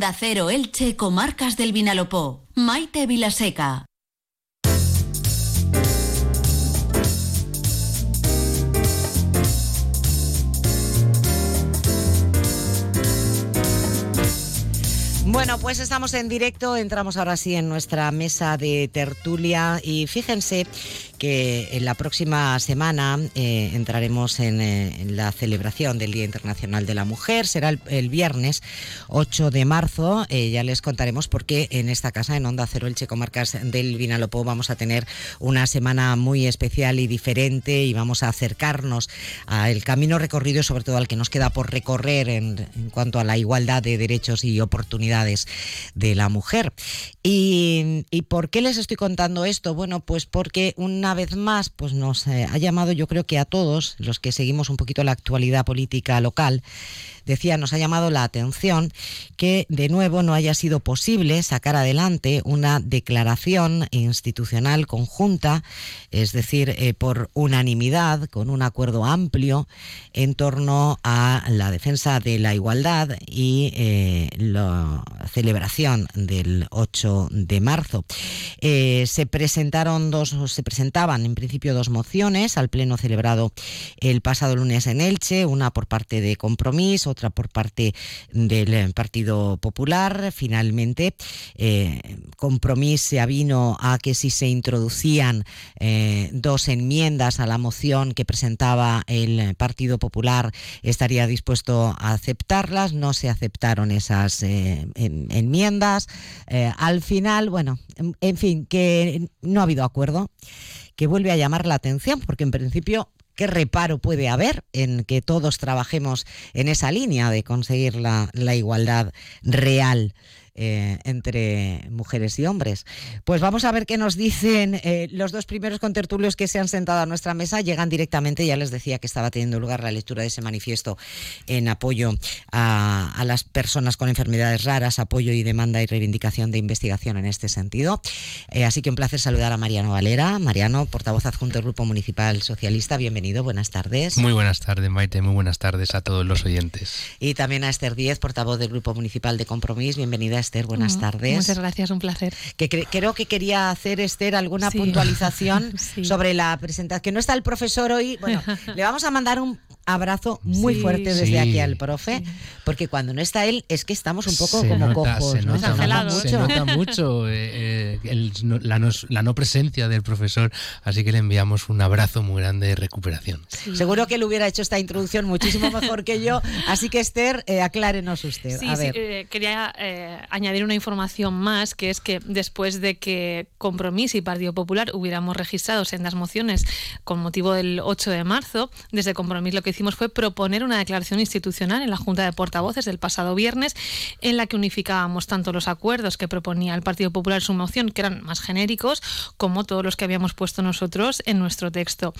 Dacero Elche, Comarcas del Vinalopó. Maite Vilaseca. Bueno, pues estamos en directo, entramos ahora sí en nuestra mesa de tertulia y fíjense que en la próxima semana eh, entraremos eh, en, la celebración del Día Internacional de la Mujer. Será el, viernes 8 de marzo. Eh, ya les contaremos por qué en esta casa, en Onda Cero Elche Comarcas del Vinalopó, vamos a tener una semana muy especial y diferente y vamos a acercarnos al camino recorrido sobre todo al que nos queda por recorrer en, en cuanto a la igualdad de derechos y oportunidades de la mujer. ¿Y, ¿Y por qué les estoy contando esto? Bueno, pues porque una una vez más pues nos eh, ha llamado yo creo que a todos los que seguimos un poquito la actualidad política local decía, nos ha llamado la atención que de nuevo no haya sido posible sacar adelante una declaración institucional conjunta, es decir, eh, por unanimidad, con un acuerdo amplio en torno a la defensa de la igualdad y eh, la celebración del 8 de marzo. Eh, se presentaron dos, se presentaban en principio dos mociones al pleno celebrado el pasado lunes en Elche, una por parte de Compromiso, otra por parte del eh, Partido Popular. Finalmente, eh, Compromís se avino a que si se introducían eh, dos enmiendas a la moción que presentaba el Partido Popular, estaría dispuesto a aceptarlas. No se aceptaron esas enmiendas. al final, bueno, en fin, que no ha habido acuerdo que vuelve a llamar la atención, porque en principio ¿Qué reparo puede haber en que todos trabajemos en esa línea de conseguir la, igualdad real? Eh, entre mujeres y hombres. Pues vamos a ver qué nos dicen eh, los dos primeros contertulios que se han sentado a nuestra mesa. Llegan directamente, ya les decía que estaba teniendo lugar la lectura de ese manifiesto en apoyo a, las personas con enfermedades raras, apoyo y demanda y reivindicación de investigación en este sentido. Eh, así que un placer saludar a Mariano Valera. Mariano, portavoz adjunto del Grupo Municipal Socialista, bienvenido, buenas tardes. Muy buenas tardes, Maite, muy buenas tardes a todos los oyentes. Y también a Esther Díez, portavoz del Grupo Municipal de Compromís, bienvenida Esther buenas mm, tardes. Muchas gracias, un placer. Que creo que quería hacer, Esther, alguna puntualización sobre la presentación. Que no está el profesor hoy. Bueno, le vamos a mandar un abrazo muy fuerte desde aquí al profe, porque cuando no está él es que estamos un poco como cojos. Se nota, mucho, eh, eh, la, no, presencia del profesor, así que le enviamos un abrazo muy grande de recuperación. Seguro que él hubiera hecho esta introducción muchísimo mejor que yo, así que Esther, eh, aclárenos usted. Sí, quería añadir una información más, que es que después de que Compromís y Partido Popular hubiéramos registrado sendas mociones con motivo del 8 de marzo, desde Compromís lo que hicimos fue proponer una declaración institucional en la Junta de Portavoces del pasado viernes, en la que unificábamos tanto los acuerdos que proponía el Partido Popular en su moción, que eran más genéricos, como todos los que habíamos puesto nosotros en nuestro texto.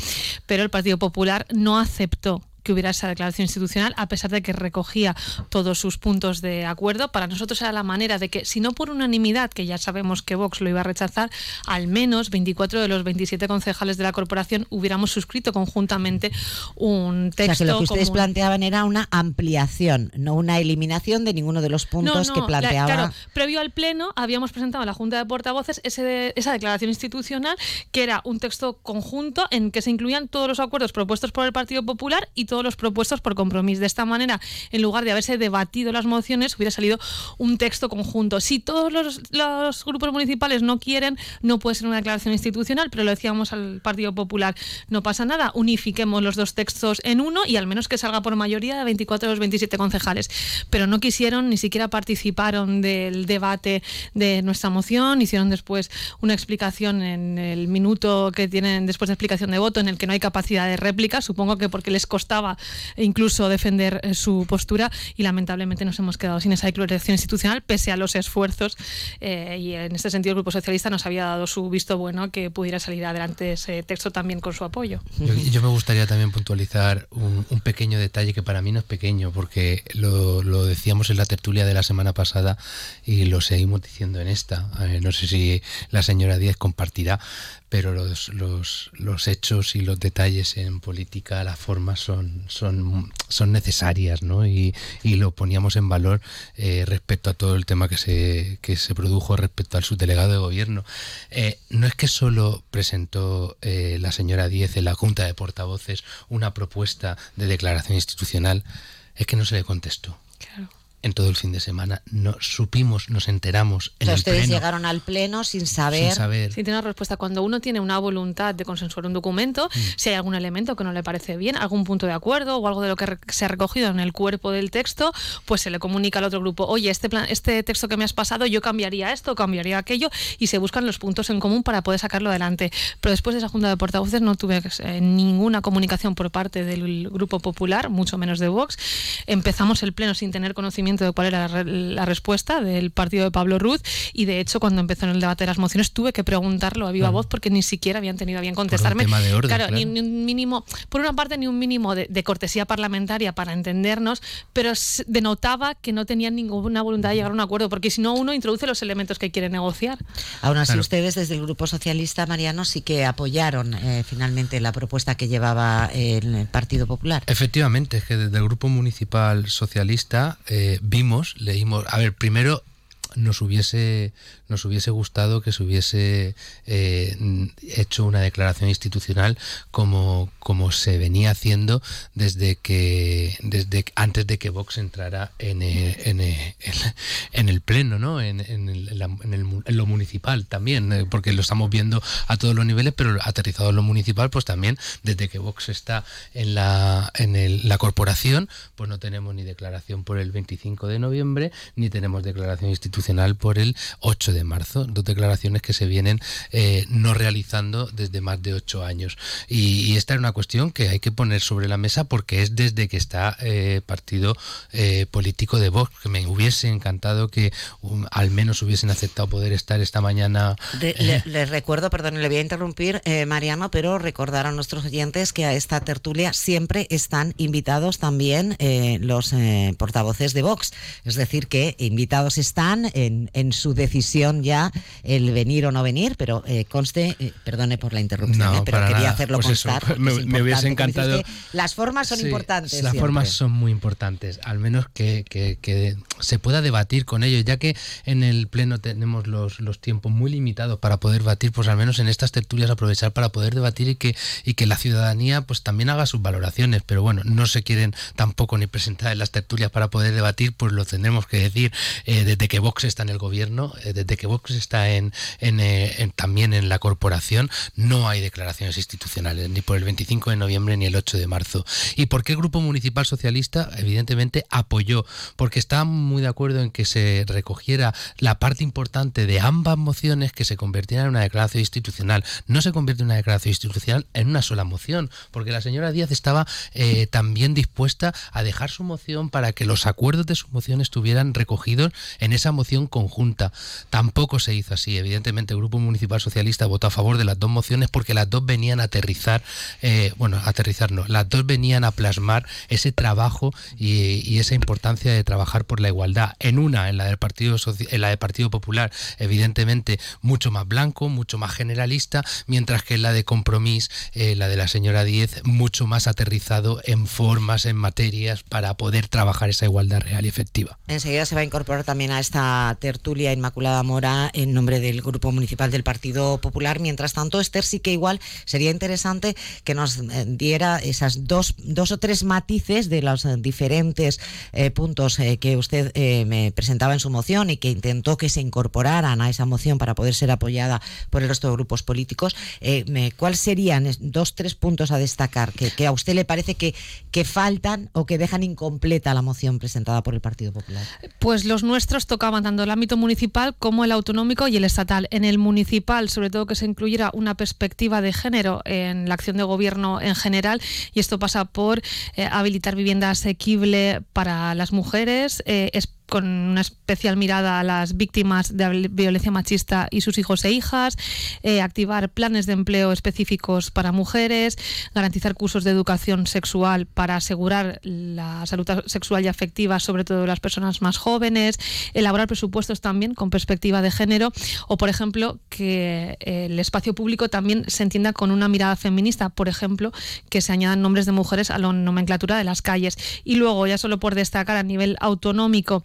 Pero el Partido Popular no aceptó que hubiera esa declaración institucional, a pesar de que recogía todos sus puntos de acuerdo. Para nosotros era la manera de que, si no por unanimidad, que ya sabemos que Vox lo iba a rechazar, al menos 24 de los 27 concejales de la corporación hubiéramos suscrito conjuntamente un texto. O sea, que lo que ustedes planteaban era una ampliación, no una eliminación de ninguno de los puntos que planteaba. claro, previo al Pleno habíamos presentado a la Junta de Portavoces ese, esa declaración institucional, que era un texto conjunto en que se incluían todos los acuerdos propuestos por el Partido Popular y todos los propuestos por compromiso. De esta manera, en lugar de haberse debatido las mociones, hubiera salido un texto conjunto. Si todos los, grupos municipales no quieren, no puede ser una declaración institucional, pero lo decíamos al Partido Popular, no pasa nada, unifiquemos los dos textos en uno y al menos que salga por mayoría de 24 de los 27 concejales. Pero no quisieron, ni siquiera participaron del debate de nuestra moción, hicieron después una explicación en el minuto que tienen después de explicación de voto en el que no hay capacidad de réplica, supongo que porque les costaba incluso defender eh, su postura y lamentablemente nos hemos quedado sin esa declaración institucional pese a los esfuerzos eh, y en este sentido el Grupo Socialista nos había dado su visto bueno que pudiera salir adelante ese texto también con su apoyo. Yo, me gustaría también puntualizar un, pequeño detalle que para mí no es pequeño porque lo, decíamos en la tertulia de la semana pasada y lo seguimos diciendo en esta. No sé si la señora Díez compartirá, pero los, los, los hechos y los detalles en política, la forma son son, son, necesarias, ¿no? Y, y lo poníamos en valor eh, respecto a todo el tema que se, que se produjo respecto al subdelegado de gobierno. Eh, no es que solo presentó eh, la señora Díez en la Junta de Portavoces una propuesta de declaración institucional, es que no se le contestó. Claro en todo el fin de semana. No supimos, nos enteramos. En o sea, el ustedes pleno, llegaron al pleno sin saber. sin saber. Sin tener respuesta. Cuando uno tiene una voluntad de consensuar un documento, Mm. si hay algún elemento que no le parece bien, algún punto de acuerdo o algo de lo que se ha recogido en el cuerpo del texto, pues se le comunica al otro grupo, oye, este, plan, este texto que me has pasado, yo cambiaría esto, cambiaría aquello, y se buscan los puntos en común para poder sacarlo adelante. Pero después de esa junta de portavoces no tuve eh, ninguna comunicación por parte del Grupo Popular, mucho menos de Vox. Empezamos el pleno sin tener conocimiento de cuál era la, re- la respuesta del partido de Pablo Ruz y de hecho cuando empezó en el debate de las mociones tuve que preguntarlo a viva Claro. voz porque ni siquiera habían tenido a bien contestarme. tema de orden, claro, claro. Ni, ni un mínimo, por una parte ni un mínimo de, de cortesía parlamentaria para entendernos, pero denotaba que no tenían ninguna voluntad de llegar a un acuerdo porque si no uno introduce los elementos que quiere negociar. Aún así, Claro. ustedes desde el Grupo Socialista, Mariano, sí que apoyaron eh, finalmente la propuesta que llevaba el Partido Popular. Efectivamente, es que desde el Grupo Municipal Socialista eh, vimos, leímos, a ver, primero nos hubiese nos hubiese gustado que se hubiese eh, hecho una declaración institucional como, como se venía haciendo desde que desde antes de que Vox entrara en, eh, en, eh, en, el pleno, ¿no? En, en el- en el lo municipal también, eh, porque lo estamos viendo a todos los niveles, pero aterrizado en lo municipal, pues también desde que Vox está en la en el- la corporación, pues no tenemos ni declaración por el 25 de noviembre, ni tenemos declaración institucional por el 8 de marzo. Dos declaraciones que se vienen eh, no realizando desde más de ocho años. Y, y esta es una cuestión que hay que poner sobre la mesa porque es desde que está eh, partido eh, político de Vox, que me hubiese encantado que um, al menos hubiesen aceptado poder estar esta mañana. De- le- les recuerdo, perdón, le voy a interrumpir, eh, Mariano, pero recordar a nuestros oyentes que a esta tertulia siempre están invitados también eh, los eh, portavoces de Vox. Es decir, que invitados están en, en su decisión ya el venir o no venir, pero eh, conste, eh, perdone por la interrupción, No, eh, pero quería nada. hacerlo Pues eso, constar. porque me- es me hubiese encantado- las formas son Sí, importantes. Las siempre. formas son muy importantes, al menos que, que- que se pueda debatir con ellos, ya que en el Pleno tenemos los, los tiempos muy limitados para poder debatir, pues al menos en estas tertulias aprovechar para poder debatir y que, y que la ciudadanía pues también haga sus valoraciones, pero bueno, no se quieren tampoco ni presentar en las tertulias para poder debatir, pues lo tendremos que decir eh, desde que Vox está en el gobierno, eh, desde que Vox está en, eh, en- también en la corporación, no hay declaraciones institucionales, ni por el 25 de noviembre ni el 8 de marzo. ¿Y por qué el Grupo Municipal Socialista? Evidentemente apoyó, porque estaba muy de acuerdo en que se recogiera la parte importante de ambas mociones que se convirtieran en una declaración institucional. No se convierte una declaración institucional en una sola moción, porque la señora Díaz estaba eh, también dispuesta a dejar su moción para que los acuerdos de su moción estuvieran recogidos en esa moción conjunta. Tampoco se hizo así. Evidentemente, el Grupo Municipal Socialista votó a favor de las dos mociones porque las dos venían a aterrizar, eh, bueno, aterrizar no, las dos venían a plasmar ese trabajo y, esa importancia de trabajar por la igualdad. En una, en la del Partido, Soci- en la del Partido Popular, evidentemente mucho más blanco, mucho más generalista, mientras que en la de Compromís, eh, la de la señora Díez, mucho más aterrizado en formas, en materias, para poder trabajar esa igualdad real y efectiva. Enseguida se va a incorporar también a esta tertulia Inmaculada Mora en nombre del Grupo Municipal del Partido Popular. Mientras tanto, Esther, sí que igual sería interesante que nos eh, diera esas dos, dos o tres matices de los eh, diferentes eh, puntos que usted me presentaba en su moción y que intentó que se incorporaran a esa moción para poder ser apoyada por el resto de grupos políticos. ¿Cuáles serían dos, tres puntos a destacar que, que a usted le parece que, que faltan o que dejan incompleta la moción presentada por el Partido Popular? Pues los nuestros tocaban tanto el ámbito municipal como el autonómico y el estatal. En el municipal, sobre todo que se incluyera una perspectiva de género en la acción de gobierno en general, y esto pasa por eh, habilitar vivienda asequible para las mujeres, eh, con una especial mirada a las víctimas de violencia machista y sus hijos e hijas, eh, activar planes de empleo específicos para mujeres, garantizar cursos de educación sexual para asegurar la salud sexual y afectiva, sobre todo de las personas más jóvenes, elaborar presupuestos también con perspectiva de género o, por ejemplo, que el espacio público también se entienda con una mirada feminista, por ejemplo, que se añadan nombres de mujeres a la nomenclatura de las calles. Y luego, ya solo por destacar a nivel autonómico,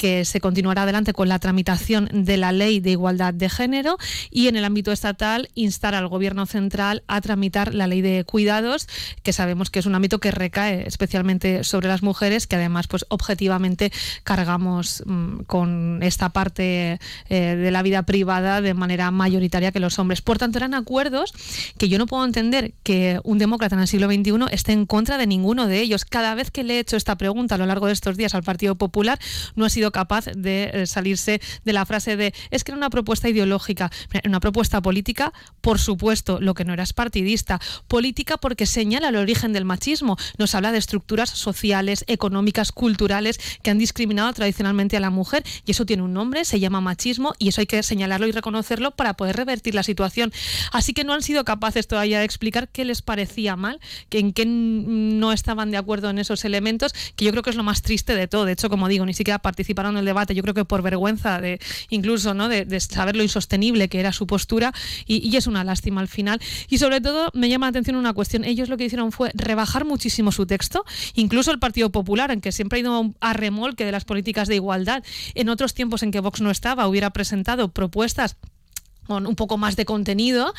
que se continuará adelante con la tramitación de la ley de igualdad de género y en el ámbito estatal instar al gobierno central a tramitar la ley de cuidados, que sabemos que es un ámbito que recae especialmente sobre las mujeres, que además pues objetivamente cargamos mm, con esta parte eh, de la vida privada de manera mayoritaria que los hombres. Por tanto, eran acuerdos que yo no puedo entender que un demócrata en el siglo XXI esté en contra de ninguno de ellos. Cada vez que le he hecho esta pregunta a lo largo de estos días al Partido Popular, no ha sido capaz de eh, salirse de la frase de es que era una propuesta ideológica, una propuesta política, por supuesto, lo que no era es partidista, política porque señala el origen del machismo, nos habla de estructuras sociales, económicas, culturales que han discriminado tradicionalmente a la mujer y eso tiene un nombre, se llama machismo y eso hay que señalarlo y reconocerlo para poder revertir la situación. Así que no han sido capaces todavía de explicar qué les parecía mal, en qué no estaban de acuerdo en esos elementos, que yo creo que es lo más triste de todo. De hecho, como digo, ni siquiera participaron en el debate, yo creo que por vergüenza de incluso ¿no? de, saber lo insostenible que era su postura y, y, es una lástima al final. Y sobre todo me llama la atención una cuestión, ellos lo que hicieron fue rebajar muchísimo su texto, incluso el Partido Popular, en que siempre ha ido a remolque de las políticas de igualdad, en otros tiempos en que Vox no estaba, hubiera presentado propuestas con un poco más de contenido,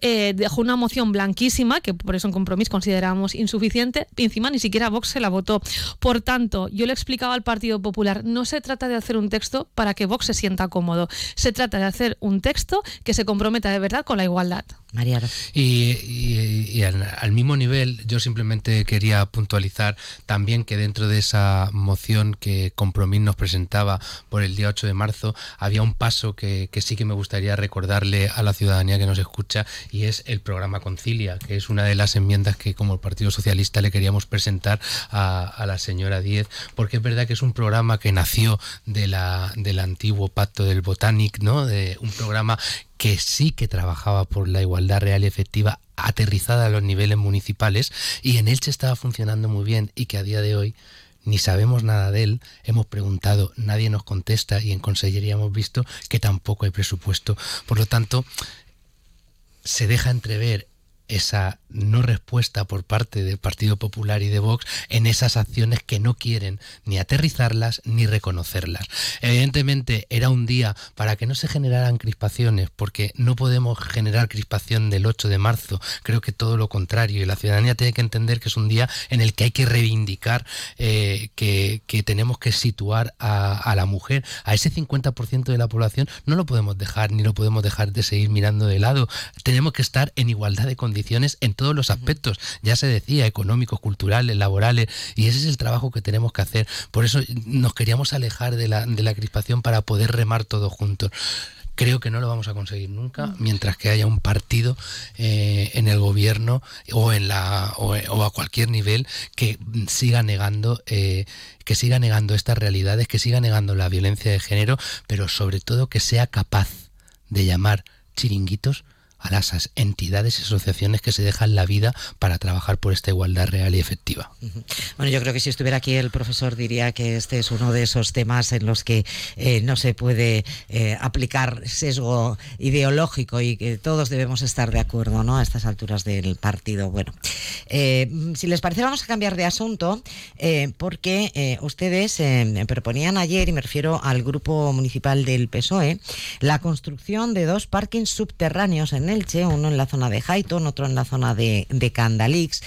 eh, dejó una moción blanquísima, que por eso en compromiso consideramos insuficiente, encima ni siquiera Vox se la votó. Por tanto, yo le explicaba al Partido Popular, no se trata de hacer un texto para que Vox se sienta cómodo, se trata de hacer un texto que se comprometa de verdad con la igualdad. Mariano. Y, al, mismo nivel, yo simplemente quería puntualizar también que dentro de esa moción que Compromís nos presentaba por el día 8 de marzo, había un paso que, sí que me gustaría recordarle a la ciudadanía que nos escucha y es el programa Concilia, que es una de las enmiendas que como el Partido Socialista le queríamos presentar a, la señora Díez, porque es verdad que es un programa que nació de la, del antiguo pacto del Botanic, ¿no? de un programa que sí que trabajaba por la igualdad real y efectiva aterrizada a los niveles municipales y en Elche estaba funcionando muy bien y que a día de hoy ni sabemos nada de él, hemos preguntado, nadie nos contesta y en Consellería hemos visto que tampoco hay presupuesto. Por lo tanto, se deja entrever esa no respuesta por parte del Partido Popular y de Vox en esas acciones que no quieren ni aterrizarlas ni reconocerlas. Evidentemente era un día para que no se generaran crispaciones, porque no podemos generar crispación del 8 de marzo, creo que todo lo contrario, y la ciudadanía tiene que entender que es un día en el que hay que reivindicar eh, que, tenemos que situar a, a la mujer, a ese 50% de la población, no lo podemos dejar ni lo podemos dejar de seguir mirando de lado, tenemos que estar en igualdad de condiciones en todos los aspectos, ya se decía, económicos, culturales, laborales, y ese es el trabajo que tenemos que hacer. Por eso nos queríamos alejar de la, de la crispación para poder remar todos juntos creo que no lo vamos a conseguir nunca mientras que haya un partido eh, en el gobierno o en la o, a cualquier nivel que siga negando eh, que siga negando estas realidades que siga negando la violencia de género pero sobre todo que sea capaz de llamar chiringuitos a las entidades y asociaciones que se dejan la vida para trabajar por esta igualdad real y efectiva. Bueno, yo creo que si estuviera aquí el profesor diría que este es uno de esos temas en los que eh, no se puede eh, aplicar sesgo ideológico y que todos debemos estar de acuerdo ¿no? a estas alturas del partido. Bueno, eh, si les parece vamos a cambiar de asunto porque ustedes proponían ayer, y me refiero al grupo municipal del PSOE, la construcción de dos parkings subterráneos en Elche, uno en la zona de Jaiton, otro en la zona de, Candalix,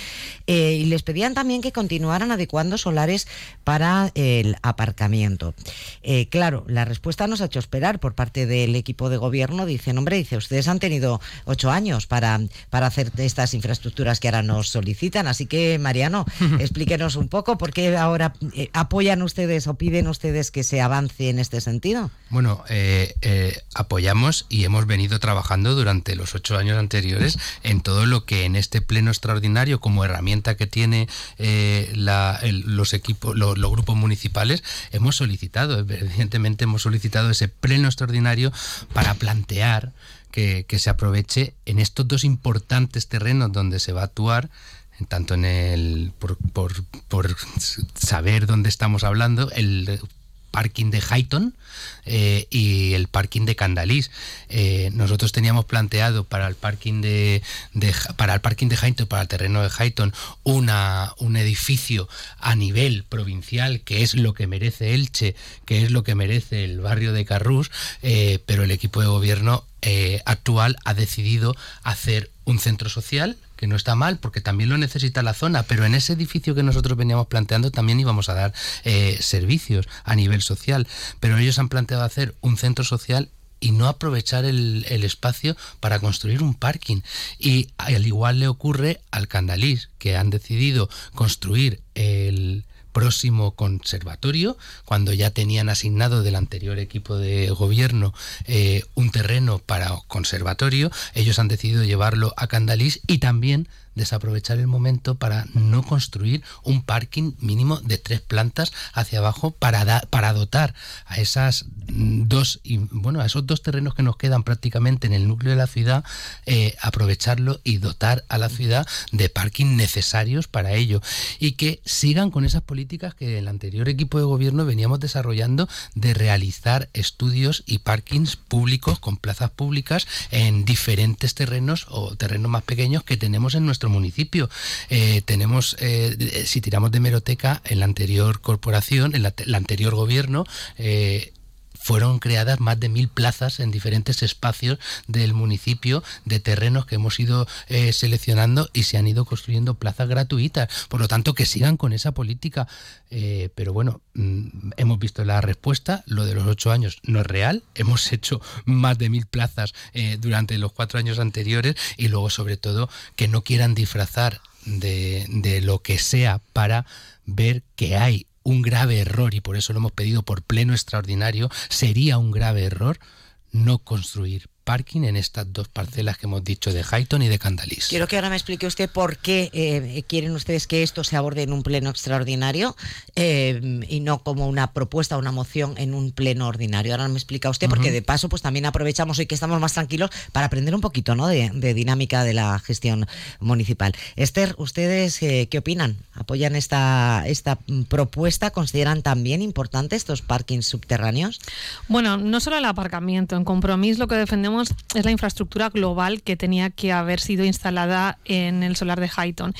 eh, y les pedían también que continuaran adecuando solares para el aparcamiento. Eh, claro, la respuesta nos ha hecho esperar por parte del equipo de gobierno. Dicen, hombre, dice, ustedes han tenido ocho años para, para hacer estas infraestructuras que ahora nos solicitan. Así que, Mariano, explíquenos un poco por qué ahora eh, apoyan ustedes o piden ustedes que se avance en este sentido. Bueno, apoyamos y hemos venido trabajando durante los ocho años anteriores en todo lo que en este pleno extraordinario como herramienta que tiene eh, los equipos, los grupos municipales, hemos solicitado. Evidentemente hemos solicitado ese pleno extraordinario para plantear que, se aproveche en estos dos importantes terrenos donde se va a actuar tanto en el por, por, saber dónde estamos hablando, el parking de Highton eh, y el parking de Candalís. Eh, nosotros teníamos planteado para el parking de, para el parking de Highton, para el terreno de Highton, una, un edificio a nivel provincial, que es lo que merece Elche, que es lo que merece el barrio de Carrús, eh, pero el equipo de gobierno actual ha decidido hacer un centro social no está mal porque también lo necesita la zona, pero en ese edificio que nosotros veníamos planteando también íbamos a dar eh, servicios a nivel social, pero ellos han planteado hacer un centro social y no aprovechar el, el, espacio para construir un parking. Y al igual le ocurre al Candalís, que han decidido construir el, próximo conservatorio, cuando ya tenían asignado del anterior equipo de gobierno eh, un terreno para conservatorio, ellos han decidido llevarlo a Candalís y también desaprovechar el momento para no construir un parking mínimo de tres plantas hacia abajo para, para dotar a esas dos bueno a esos dos terrenos que nos quedan prácticamente en el núcleo de la ciudad eh, aprovecharlo y dotar a la ciudad de parking necesarios para ello. Y que sigan con esas políticas que el anterior equipo de gobierno veníamos desarrollando de realizar estudios y parkings públicos con plazas públicas en diferentes terrenos o terrenos más pequeños que tenemos en nuestra municipio. Eh, tenemos, eh, si tiramos de meroteca, en la anterior corporación, en el anterior gobierno, eh, fueron creadas más de mil plazas en diferentes espacios del municipio de terrenos que hemos ido seleccionando y se han ido construyendo plazas gratuitas. Por lo tanto, que sigan con esa política. pero bueno, mm, hemos visto la respuesta. Lo de los ocho años no es real. Hemos hecho más de mil plazas durante los cuatro años anteriores y luego, sobre todo, que no quieran disfrazar de, de lo que sea para ver que hay un grave error y por eso lo hemos pedido por pleno extraordinario, sería un grave error no construir parking en estas dos parcelas que hemos dicho de Highton y de Candalís. Quiero que ahora me explique usted por qué eh, quieren ustedes que esto se aborde en un pleno extraordinario eh, y no como una propuesta, una moción en un pleno ordinario. Ahora me explica usted, porque de paso pues también aprovechamos hoy que estamos más tranquilos para aprender un poquito ¿no? de, dinámica de la gestión municipal. Esther, ¿ustedes eh, qué opinan? ¿Apoyan esta, esta propuesta? ¿Consideran también importantes estos parkings subterráneos? Bueno, no solo el aparcamiento. En compromiso lo que defendemos es la infraestructura global que tenía que haber sido instalada en el solar de Highton.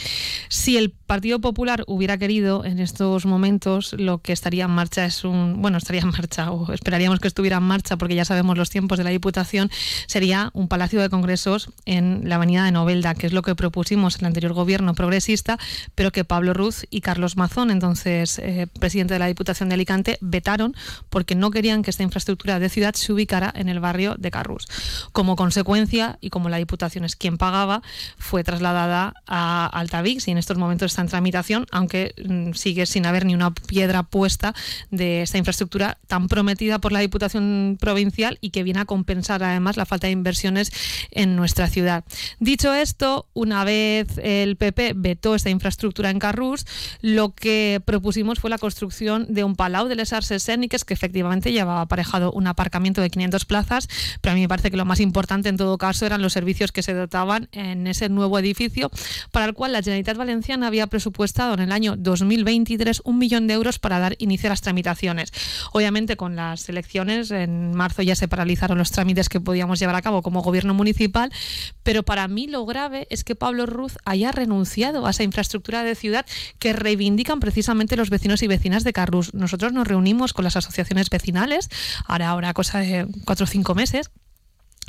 Si el Partido Popular hubiera querido en estos momentos, lo que estaría en marcha es un, bueno, estaría en marcha o esperaríamos que estuviera en marcha porque ya sabemos los tiempos de la Diputación, sería un palacio de congresos en la avenida de Novelda, que es lo que propusimos el anterior gobierno progresista, pero que Pablo Ruz y Carlos Mazón, entonces eh, presidente de la Diputación de Alicante, vetaron porque no querían que esta infraestructura de ciudad se ubicara en el barrio de Carrús. Como consecuencia, y como la Diputación es quien pagaba, fue trasladada a Altavix y en estos momentos está en tramitación, aunque mm, sigue sin haber ni una piedra puesta de esta infraestructura tan prometida por la Diputación Provincial y que viene a compensar además la falta de inversiones en nuestra ciudad. Dicho esto, una vez el PP vetó esta infraestructura en Carrús, lo que propusimos fue la construcción de un palau de les arts escéniques que efectivamente llevaba aparejado un aparcamiento de 500 plazas, pero a mí me parece que lo más importante en todo caso eran los servicios que se dotaban en ese nuevo edificio, para el cual la Generalitat Valenciana había presupuestado en el año 2023 un millón de euros para dar inicio a las tramitaciones. Obviamente con las elecciones en marzo ya se paralizaron los trámites que podíamos llevar a cabo como gobierno municipal, pero para mí lo grave es que Pablo Ruz haya renunciado a esa infraestructura de ciudad que reivindican precisamente los vecinos y vecinas de Carrus. Nosotros nos reunimos con las asociaciones vecinales, ahora, ahora cosa de cuatro o cinco meses,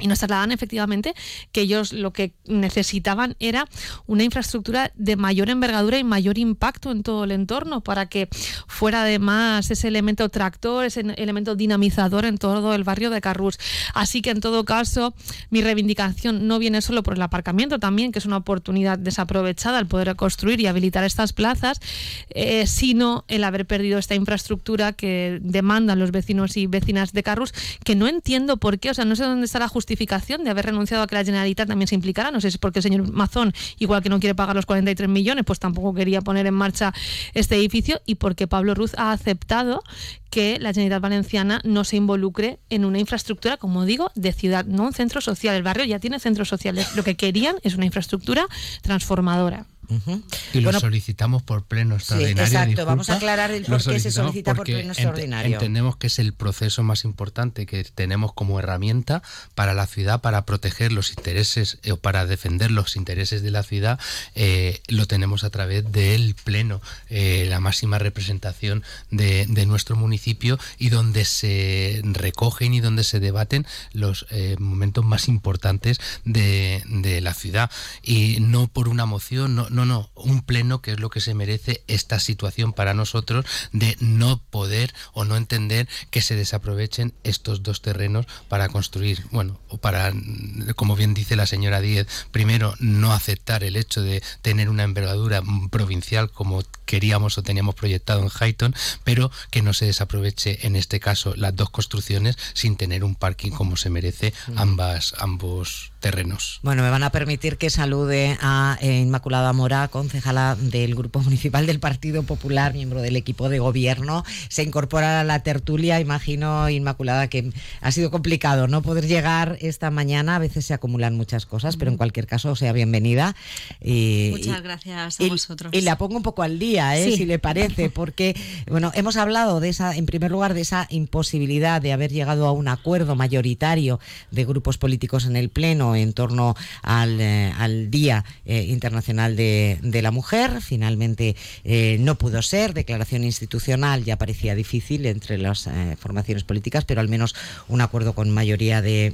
y nos trasladan efectivamente que ellos lo que necesitaban era una infraestructura de mayor envergadura y mayor impacto en todo el entorno para que fuera además ese elemento tractor, ese elemento dinamizador en todo el barrio de Carrús. Así que en todo caso mi reivindicación no viene solo por el aparcamiento también, que es una oportunidad desaprovechada el poder construir y habilitar estas plazas, eh, sino el haber perdido esta infraestructura que demandan los vecinos y vecinas de Carrús, que no entiendo por qué, o sea, no sé dónde está la justicia de haber renunciado a que la Generalitat también se implicara. No sé si es porque el señor Mazón, igual que no quiere pagar los 43 millones, pues tampoco quería poner en marcha este edificio y porque Pablo Ruz ha aceptado que la Generalitat Valenciana no se involucre en una infraestructura, como digo, de ciudad, no un centro social. El barrio ya tiene centros sociales. Lo que querían es una infraestructura transformadora. Y lo solicitamos por pleno extraordinario. Sí, exacto, vamos a aclarar el por qué se solicita por pleno extraordinario. entendemos que es el proceso más importante que tenemos como herramienta para la ciudad, para proteger los intereses eh, o para defender los intereses de la ciudad, eh, lo tenemos a través del pleno, eh, la máxima representación de, nuestro municipio y donde se recogen y donde se debaten los momentos más importantes de, de la ciudad. Y no por una moción, no, no, no, un pleno que es lo que se merece esta situación para nosotros de no poder o no entender que se desaprovechen estos dos terrenos para construir, bueno, o para, como bien dice la señora Díez, primero no aceptar el hecho de tener una envergadura provincial como queríamos o teníamos proyectado en Highton, pero que no se desaproveche en este caso las dos construcciones sin tener un parking como se merece ambas ambos terrenos. Bueno, me van a permitir que salude a eh, Inmaculada Mora, concejala del Grupo Municipal del Partido Popular, miembro del equipo de gobierno. Se incorpora a la tertulia, imagino, Inmaculada, que ha sido complicado no poder llegar esta mañana. A veces se acumulan muchas cosas, pero en cualquier caso, sea bienvenida. Y, Muchas gracias a vosotros. Y la pongo un poco al día, ¿eh? si le parece, porque, bueno, hemos hablado de esa, en primer lugar, de esa imposibilidad de haber llegado a un acuerdo mayoritario de grupos políticos en el Pleno en torno al, eh, Día eh, Internacional de, la Mujer. Finalmente eh, no pudo ser, declaración institucional ya parecía difícil entre las formaciones políticas, pero al menos un acuerdo con mayoría de,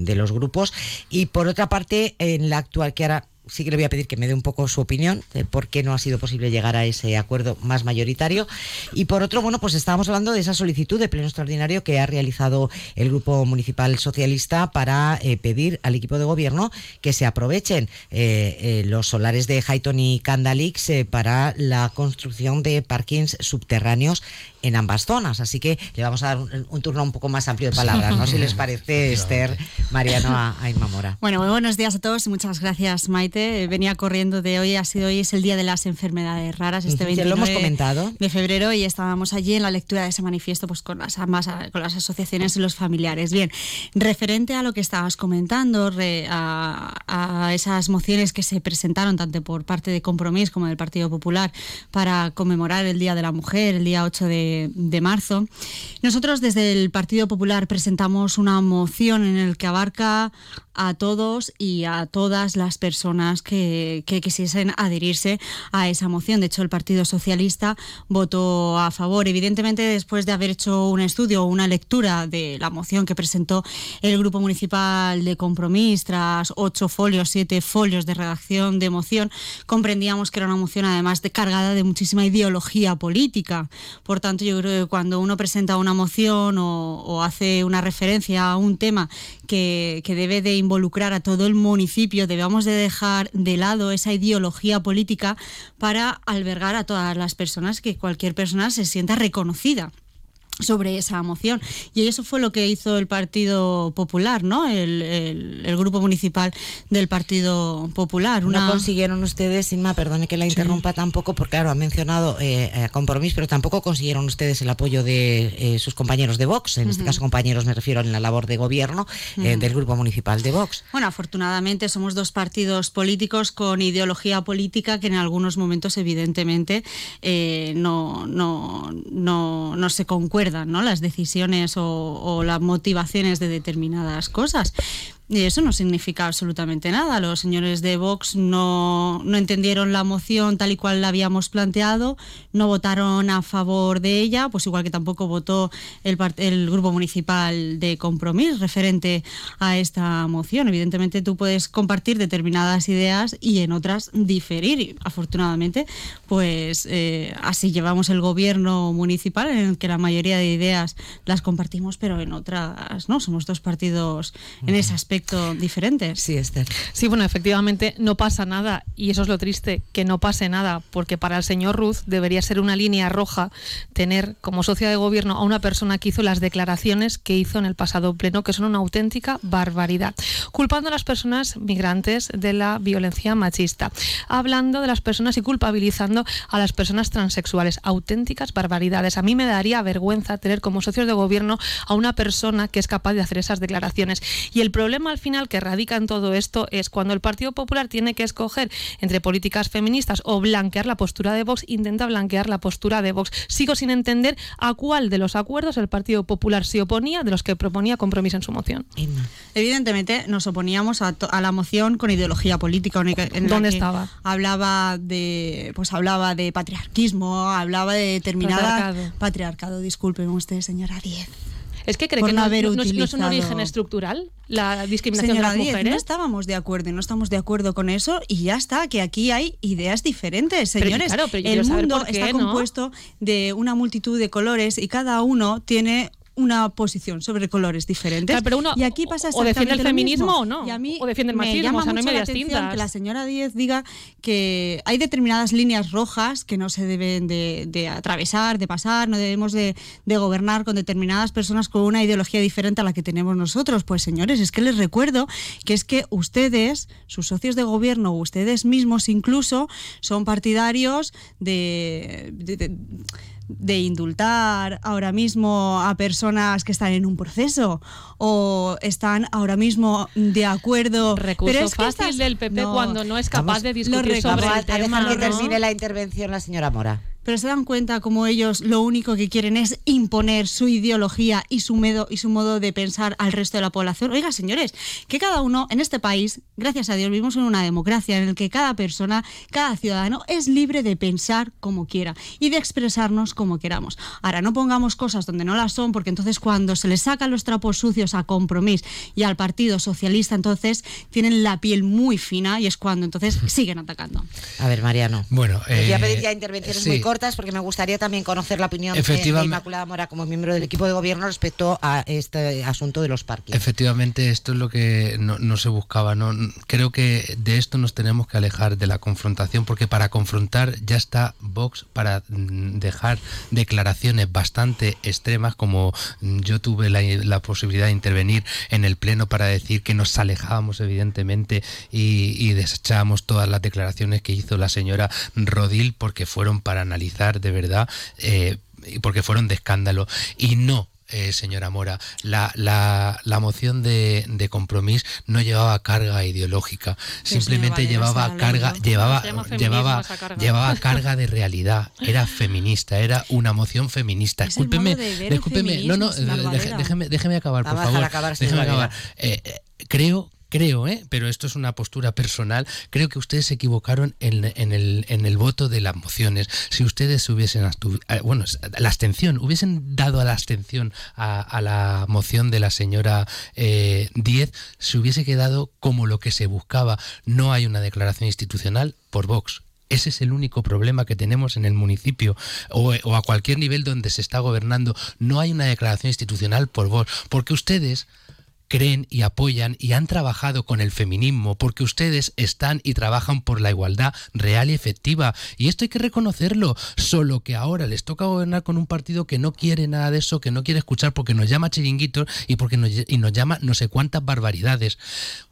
de los grupos. Y por otra parte, en la actual, que ahora sí que le voy a pedir que me dé un poco su opinión de por qué no ha sido posible llegar a ese acuerdo más mayoritario. Y por otro, bueno, pues estábamos hablando de esa solicitud de pleno extraordinario que ha realizado el Grupo Municipal Socialista para eh, pedir al equipo de gobierno que se aprovechen eh, eh, los solares de Highton y Candalix para la construcción de parkings subterráneos en ambas zonas. Así que le vamos a dar un, turno un poco más amplio de palabras, ¿no? Si les parece, Esther, Mariano, a, a Inma Bueno, muy buenos días a todos y muchas gracias, Maite. Venía corriendo de hoy, ha sido hoy, es el Día de las Enfermedades Raras, este 29 lo hemos comentado. de febrero y estábamos allí en la lectura de ese manifiesto pues con las, ambas, con las asociaciones y los familiares. Bien, referente a lo que estabas comentando, a, a esas mociones que se presentaron tanto por parte de Compromís como del Partido Popular para conmemorar el Día de la Mujer, el día 8 de de, marzo. Nosotros desde el Partido Popular presentamos una moción en el que abarca a todos y a todas las personas que, quisiesen adherirse a esa moción. De hecho, el Partido Socialista votó a favor. Evidentemente, después de haber hecho un estudio o una lectura de la moción que presentó el Grupo Municipal de Compromís, tras ocho folios, siete folios de redacción de moción, comprendíamos que era una moción además de cargada de muchísima ideología política. Por tanto, yo creo que cuando uno presenta una moción o, hace una referencia a un tema que, que debe de involucrar a todo el municipio, debemos de dejar de lado esa ideología política para albergar a todas las personas, que cualquier persona se sienta reconocida sobre esa moción. Y eso fue lo que hizo el Partido Popular, ¿no? El, el, grupo municipal del Partido Popular. No consiguieron ustedes, Inma, perdone que la interrumpa tampoco, porque claro, ha mencionado eh, eh, compromiso, pero tampoco consiguieron ustedes el apoyo de eh, sus compañeros de Vox, en este caso compañeros me refiero en la labor de gobierno del grupo municipal de Vox. Bueno, afortunadamente somos dos partidos políticos con ideología política que en algunos momentos evidentemente no, no, no, no se concuerdan ¿no? las decisiones o, o las motivaciones de determinadas cosas. Y eso no significa absolutamente nada. Los señores de Vox no, no, entendieron la moción tal y cual la habíamos planteado, no votaron a favor de ella, pues igual que tampoco votó el, el Grupo Municipal de Compromís referente a esta moción. Evidentemente tú puedes compartir determinadas ideas y en otras diferir. Afortunadamente, pues eh, así llevamos el gobierno municipal en el que la mayoría de ideas las compartimos, pero en otras no. Somos dos partidos en ese aspecto aspecto diferentes. Sí, Esther. Sí, bueno, efectivamente no pasa nada y eso es lo triste, que no pase nada, porque para el señor Ruz debería ser una línea roja tener como socia de gobierno a una persona que hizo las declaraciones que hizo en el pasado pleno, que son una auténtica barbaridad, culpando a las personas migrantes de la violencia machista, hablando de las personas y culpabilizando a las personas transexuales, auténticas barbaridades. A mí me daría vergüenza tener como socios de gobierno a una persona que es capaz de hacer esas declaraciones. Y el problema al final que radica en todo esto es cuando el Partido Popular tiene que escoger entre políticas feministas o blanquear la postura de Vox, intenta blanquear la postura de Vox. Sigo sin entender a cuál de los acuerdos el Partido Popular se oponía de los que proponía compromiso en su moción. Evidentemente nos oponíamos a, la moción con ideología política. En ¿Dónde estaba? Hablaba de, pues hablaba de patriarquismo, hablaba de determinada patriarcado, patriarcado disculpen usted, señora Diez. Es que cree que no, es un origen estructural la discriminación de las mujeres. No estábamos de acuerdo y no estamos de acuerdo con eso y ya está, que aquí hay ideas diferentes, señores. el mundo está compuesto de una multitud de colores y cada uno tiene una posición sobre colores diferentes. pero uno, y aquí pasa o defiende el feminismo o no. Y a mí o defiende el machismo, me llama o sea, no hay la atención que la señora Díez diga que hay determinadas líneas rojas que no se deben de, atravesar, de pasar, no debemos de, de, gobernar con determinadas personas con una ideología diferente a la que tenemos nosotros. Pues señores, es que les recuerdo que es que ustedes, sus socios de gobierno, ustedes mismos incluso, son partidarios de, de de indultar ahora mismo a personas que están en un proceso o están ahora mismo de acuerdo. Recurso pero es fácil del PP cuando no es capaz de discutir sobre el tema. A que termine la intervención la señora Mora pero se dan cuenta como ellos lo único que quieren es imponer su ideología y su, medo, y su modo de pensar al resto de la población. Oiga, señores, que cada uno en este país, gracias a Dios, vivimos en una democracia en la que cada persona, cada ciudadano es libre de pensar como quiera y de expresarnos como queramos. Ahora, no pongamos cosas donde no las son, porque entonces cuando se les sacan los trapos sucios a Compromís y al Partido Socialista, entonces tienen la piel muy fina y es cuando entonces siguen atacando. A ver, Mariano. Bueno, eh, voy a pedir ya intervenciones muy cortas porque me gustaría también conocer la opinión de, Inmaculada Mora como miembro del equipo de gobierno respecto a este asunto de los parques. Efectivamente, esto es lo que no, se buscaba. ¿no? Creo que de esto nos tenemos que alejar de la confrontación porque para confrontar ya está Vox para mm, dejar declaraciones bastante extremas como mm, yo tuve la, posibilidad de intervenir en el Pleno para decir que nos alejábamos evidentemente y, y desechábamos todas las declaraciones que hizo la señora Rodil porque fueron para analizar de verdad, eh, porque fueron de escándalo. Y no, eh, señora Mora, la, la, la moción de, de, compromiso no llevaba carga ideológica, simplemente llevaba carga, llevaba, llevaba, llevaba carga de realidad, era feminista, era una moción feminista. Discúlpeme, discúlpeme, no, no, déjeme, déjeme acabar, por favor. déjeme acabar. Eh, creo creo, ¿eh? pero esto es una postura personal, creo que ustedes se equivocaron en, el, voto de las mociones. Si ustedes hubiesen, eh, bueno, la abstención, hubiesen dado a la abstención a, la moción de la señora eh, Díez, se hubiese quedado como lo que se buscaba. No hay una declaración institucional por Vox. Ese es el único problema que tenemos en el municipio o, a cualquier nivel donde se está gobernando. No hay una declaración institucional por Vox, porque ustedes creen y apoyan y han trabajado con el feminismo porque ustedes están y trabajan por la igualdad real y efectiva. Y esto hay que reconocerlo, solo que ahora les toca gobernar con un partido que no quiere nada de eso, que no quiere escuchar porque nos llama chiringuitos y porque nos, y nos llama no sé cuántas barbaridades.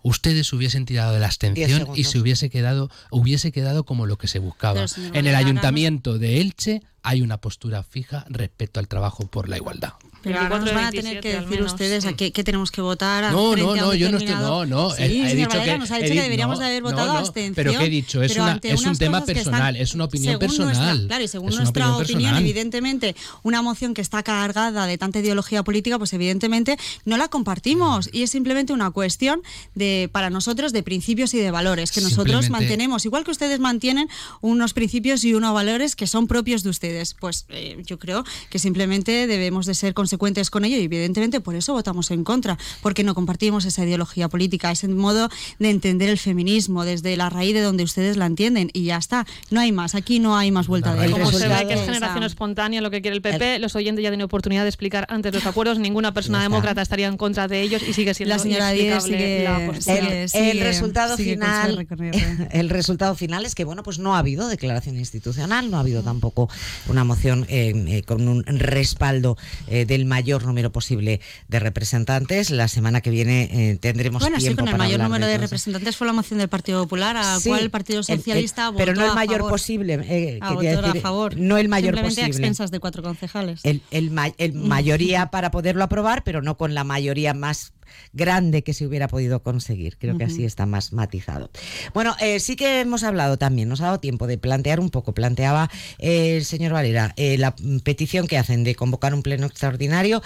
Ustedes hubiesen tirado de la abstención y se hubiese quedado, hubiese quedado como lo que se buscaba. En el ayuntamiento de Elche hay una postura fija respecto al trabajo por la igualdad. Pero ahora nos van a tener que decir ustedes a qué, tenemos que votar. No, no, no, yo no estoy. No, no. Sí, he, dicho que, nos ha dicho que deberíamos de haber votado abstención. Pero ¿qué he dicho? Es, una, es un tema personal, es una opinión personal. claro, y según nuestra opinión, evidentemente, una moción que está cargada de tanta ideología política, pues evidentemente no la compartimos. Y es simplemente una cuestión de, para nosotros, de principios y de valores, que nosotros mantenemos. Igual que ustedes mantienen unos principios y unos valores que son propios de ustedes. Pues eh, yo creo que simplemente debemos de ser conscientes consecuentes con ello y evidentemente por eso votamos en contra, porque no compartimos esa ideología política, ese modo de entender el feminismo desde la raíz de donde ustedes la entienden y ya está, no hay más, aquí no hay más vuelta de Como se ve que es generación espontánea lo que quiere el PP, los oyentes ya tienen oportunidad de explicar antes los acuerdos, ninguna persona demócrata estaría en contra de ellos y sigue siendo La señora Díez inexplicable sigue- la. El, Sigue- el sigue- resultado sigue final el resultado final es que bueno pues no ha habido declaración institucional no ha habido tampoco una moción eh, eh, con un respaldo eh, del mayor número posible de representantes la semana que viene eh, tendremos Bueno, sí, tiempo con el para mayor número de representantes fue la moción del Partido Popular, a Sí, cual el Partido el- el- Socialista pero votó no el a mayor favor. posible eh, Ah, a decir, favor. no el mayor Simplemente a posible expensas de cuatro concejales. el, el ma- el mayoría para poderlo aprobar, pero no con la mayoría más grande que se hubiera podido conseguir. Creo que así está más matizado. Bueno, eh, sí que hemos hablado también, nos ha dado tiempo de plantear un poco, planteaba eh, el señor Valera eh, la petición que hacen de convocar un pleno extraordinario,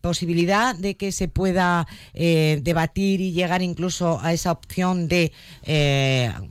posibilidad de que se pueda debatir y llegar incluso a esa opción de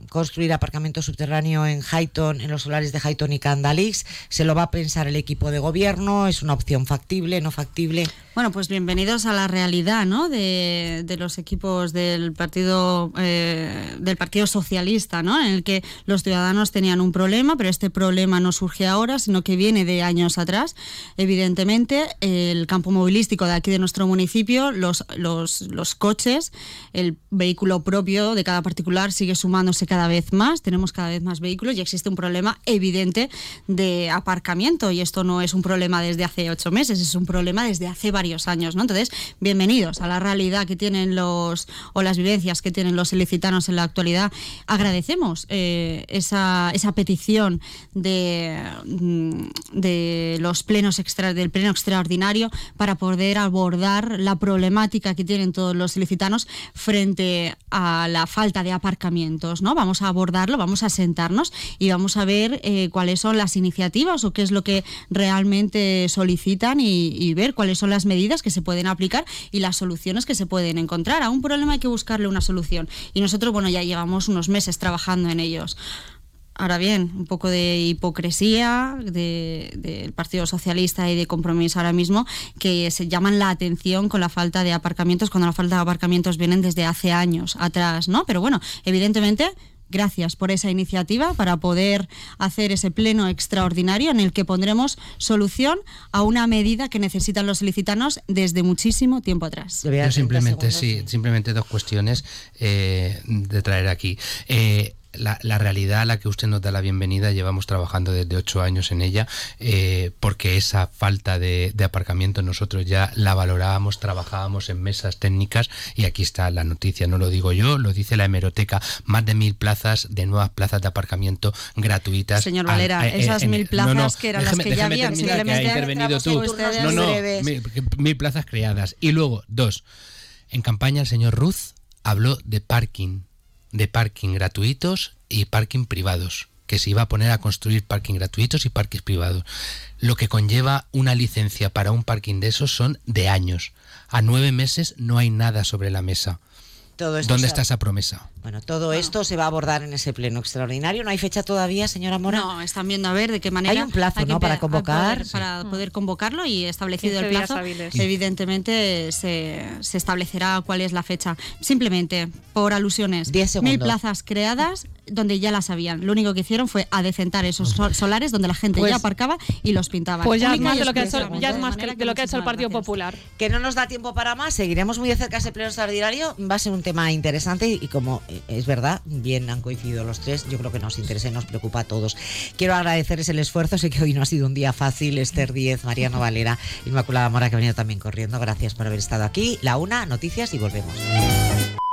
construir aparcamiento subterráneo en Highton, en los solares de Highton y Candalix. Se lo va a pensar el equipo de gobierno, es una opción factible, no factible. Bueno, pues bienvenidos a la realidad, ¿no? De, de los equipos del partido eh, del Partido Socialista, ¿no? En el que los ciudadanos tenían un problema, pero este problema no surge ahora, sino que viene de años atrás. Evidentemente, el campo movilístico de aquí de nuestro municipio, los, los, los coches, el vehículo propio de cada particular sigue sumándose cada vez más. Tenemos cada vez más vehículos y existe un problema evidente de aparcamiento. Y esto no es un problema desde hace ocho meses, es un problema desde hace varios años, ¿no? Entonces, bienvenidos a la realidad que tienen los o las vivencias que tienen los ilicitanos en la actualidad. Agradecemos eh, esa, esa petición de, mm, de los plenos extra, del pleno extraordinario para poder abordar la problemática que tienen todos los ilicitanos frente a la falta de aparcamientos, ¿no? Vamos a abordarlo, vamos a sentarnos y vamos a ver eh, cuáles son las iniciativas o qué es lo que realmente solicitan y, y ver cuáles son las medidas que se pueden aplicar y las soluciones que se pueden encontrar. A un problema hay que buscarle una solución y nosotros, bueno, ya llevamos unos meses trabajando en ellos. Ahora bien, un poco de hipocresía de- del Partido Socialista y de compromiso ahora mismo que se llaman la atención con la falta de aparcamientos cuando la falta de aparcamientos vienen desde hace años atrás, ¿no? Pero bueno, evidentemente Gracias por esa iniciativa para poder hacer ese pleno extraordinario en el que pondremos solución a una medida que necesitan los ilicitanos desde muchísimo tiempo atrás. Le voy a Yo dar 30 simplemente, segundos. sí, simplemente dos cuestiones eh, de traer aquí. Eh, la, la realidad a la que usted nos da la bienvenida, llevamos trabajando desde ocho años en ella, eh, porque esa falta de, de aparcamiento nosotros ya la valorábamos, trabajábamos en mesas técnicas y aquí está la noticia, no lo digo yo, lo dice la hemeroteca, más de mil plazas de nuevas plazas de aparcamiento gratuitas. Señor al- Valera, eh, esas en- mil plazas que eran las que ya habían, terminar, que ha simplemente intervenido tú. No, no, mil, mil plazas creadas. Y luego, dos, en campaña el señor Ruz habló de parking, de parking gratuitos y parking privados, que se iba a poner a construir parking gratuitos y parkings privados. Lo que conlleva una licencia para un parking de esos son de años. A nueve meses no hay nada sobre la mesa. Todo esto ¿Dónde está esa promesa? Bueno, todo esto se va a abordar en ese pleno extraordinario. ¿No hay fecha todavía, señora Mora? No, están viendo a ver de qué manera. Hay un plazo, ¿no? Para convocar. poder- para poder convocarlo y establecido 15 el plazo, evidentemente se, se establecerá cuál es la fecha. Simplemente, por alusiones, Diez segundos. mil plazas creadas donde ya las habían. Lo único que hicieron fue adecentar esos sol- solares donde la gente Pues- ya aparcaba y los pintaban. Pues ya es más de lo que ha hecho, ya es más que de lo que ha hecho el Partido gracias. Popular. Que no nos da tiempo para más, seguiremos muy de cerca ese pleno extraordinario. Va a ser un tema interesante y como es verdad, bien han coincidido los tres, yo creo que nos interesa y nos preocupa a todos. Quiero agradecerles el esfuerzo, sé que hoy no ha sido un día fácil. Esther Díez, Mariano Valera, Inmaculada Mora, que ha venido también corriendo. Gracias por haber estado aquí. La una, noticias y volvemos.